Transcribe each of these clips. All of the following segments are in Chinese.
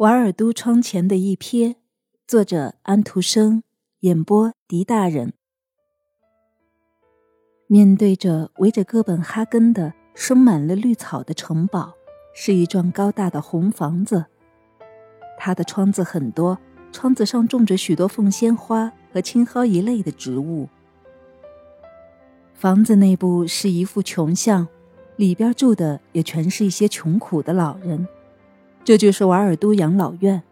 瓦尔都窗前的一瞥，作者安徒生，演播狄大人。面对着围着哥本哈根的生满了绿草的城堡，是一幢高大的红房子。它的窗子很多，窗子上种着许多凤仙花和青蒿一类的植物。房子内部是一副穷相，里边住的也全是一些穷苦的老人。这就是瓦尔都养老院。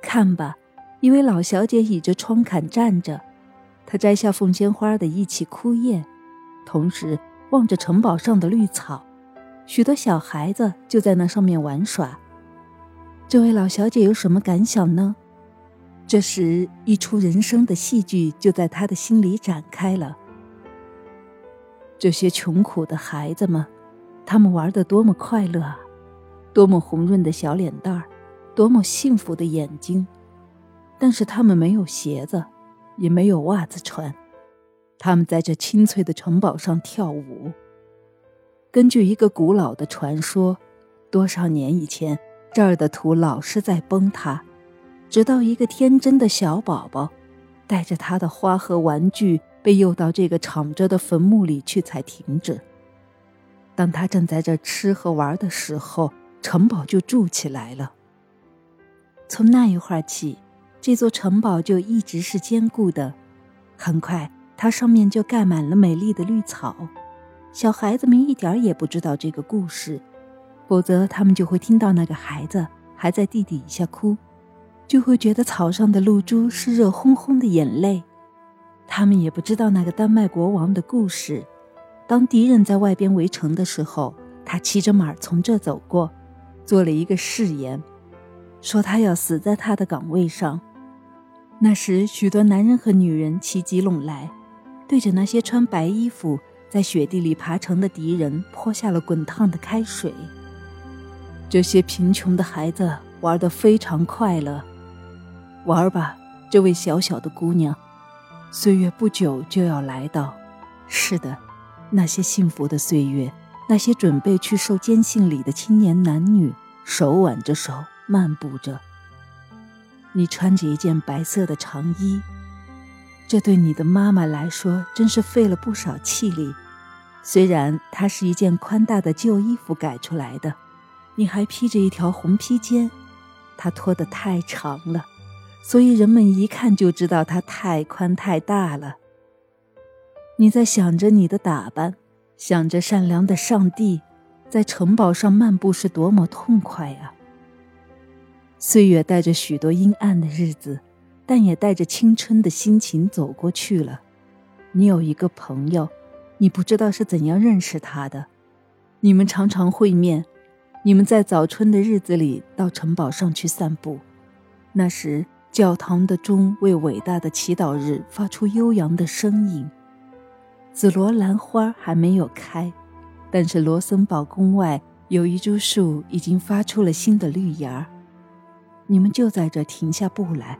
看吧，一位老小姐倚着窗槛站着，她摘下凤仙花的一起枯叶，同时望着城堡上的绿草。许多小孩子就在那上面玩耍。这位老小姐有什么感想呢？这时，一出人生的戏剧就在她的心里展开了。这些穷苦的孩子们，他们玩得多么快乐啊！多么红润的小脸蛋儿，多么幸福的眼睛，但是他们没有鞋子，也没有袜子穿，他们在这清脆的城堡上跳舞。根据一个古老的传说，多少年以前，这儿的土老是在崩塌，直到一个天真的小宝宝，带着他的花和玩具被诱到这个敞着的坟墓里去才停止。当他正在这吃和玩的时候，城堡就筑起来了。从那一会儿起，这座城堡就一直是坚固的。很快，它上面就盖满了美丽的绿草。小孩子们一点也不知道这个故事，否则他们就会听到那个孩子还在地底下哭，就会觉得草上的露珠是热烘烘的眼泪。他们也不知道那个丹麦国王的故事。当敌人在外边围城的时候，他骑着马从这走过。做了一个誓言，说他要死在他的岗位上。那时，许多男人和女人齐集拢来，对着那些穿白衣服在雪地里爬城的敌人泼下了滚烫的开水。这些贫穷的孩子玩得非常快乐。玩吧，这位小小的姑娘，岁月不久就要来到。是的，那些幸福的岁月。那些准备去受监信礼的青年男女，手挽着手漫步着。你穿着一件白色的长衣，这对你的妈妈来说真是费了不少气力。虽然它是一件宽大的旧衣服改出来的，你还披着一条红披肩，它拖得太长了，所以人们一看就知道它太宽太大了。你在想着你的打扮。想着善良的上帝，在城堡上漫步是多么痛快呀！岁月带着许多阴暗的日子，但也带着青春的心情走过去了。你有一个朋友，你不知道是怎样认识他的。你们常常会面，你们在早春的日子里到城堡上去散步。那时，教堂的钟为伟大的祈祷日发出悠扬的声音。紫罗兰花还没有开，但是罗森堡宫外有一株树已经发出了新的绿芽你们就在这停下步来。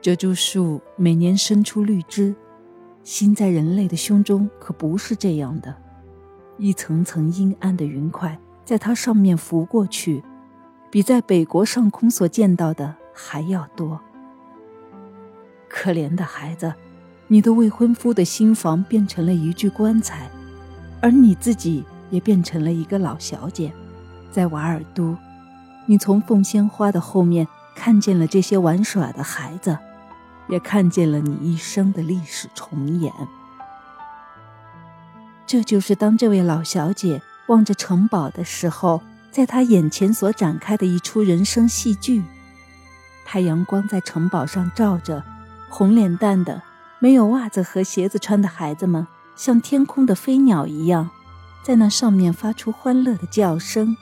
这株树每年生出绿枝，心在人类的胸中可不是这样的。一层层阴暗的云块在它上面浮过去，比在北国上空所见到的还要多。可怜的孩子。你的未婚夫的新房变成了一具棺材，而你自己也变成了一个老小姐。在瓦尔都，你从凤仙花的后面看见了这些玩耍的孩子，也看见了你一生的历史重演。这就是当这位老小姐望着城堡的时候，在她眼前所展开的一出人生戏剧。太阳光在城堡上照着，红脸蛋的。没有袜子和鞋子穿的孩子们，像天空的飞鸟一样，在那上面发出欢乐的叫声。